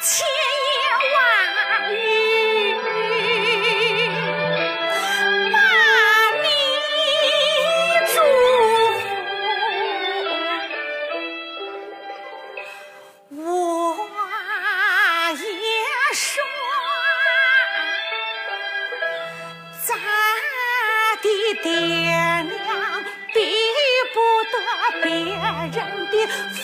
千言万语把你祝福我也说咱的爹娘比不得别人的福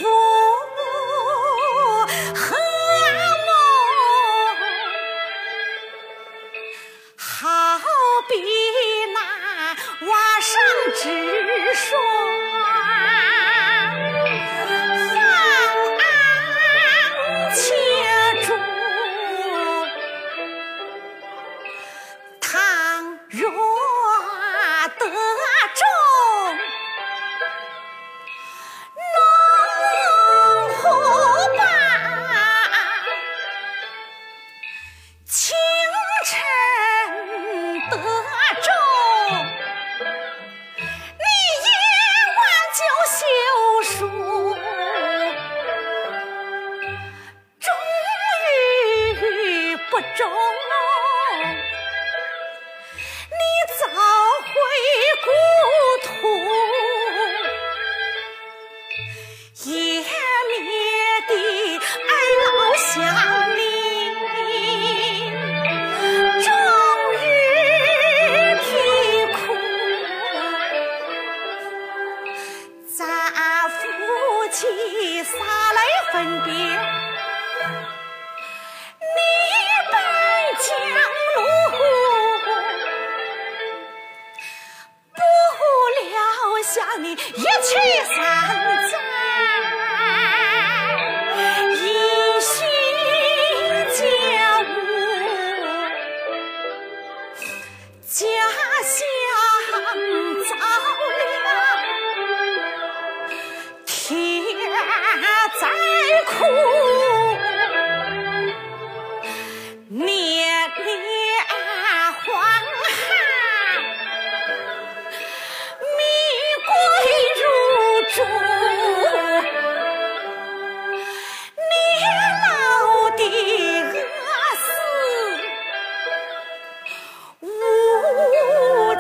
直说中，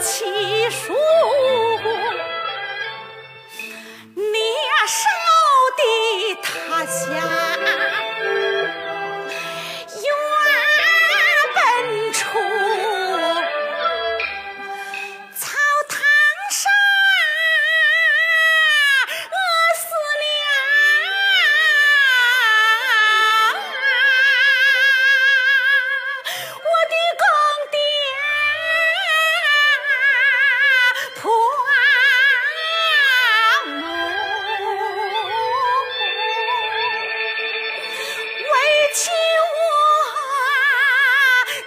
在求我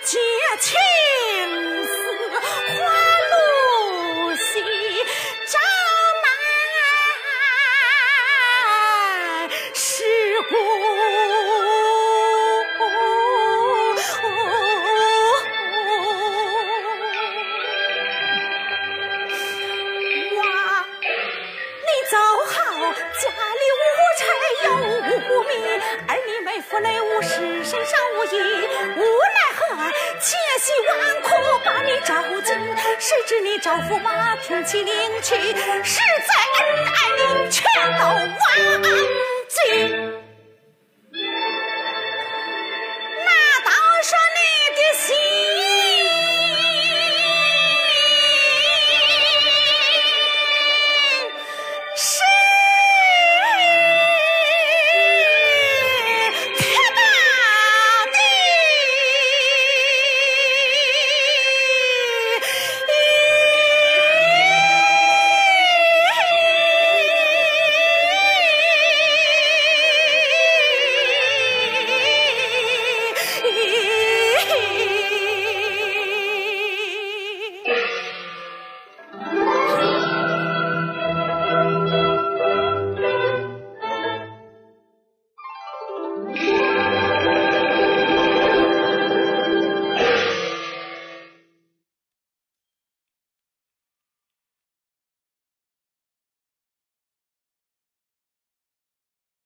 结情丝，花露西张满尸骨。哇，你走后，家里无柴又无米，儿女没福累，无事身上无衣，无奈何，千辛万苦把你找进，谁知你招驸马听其领去，实在恩爱你全都忘记。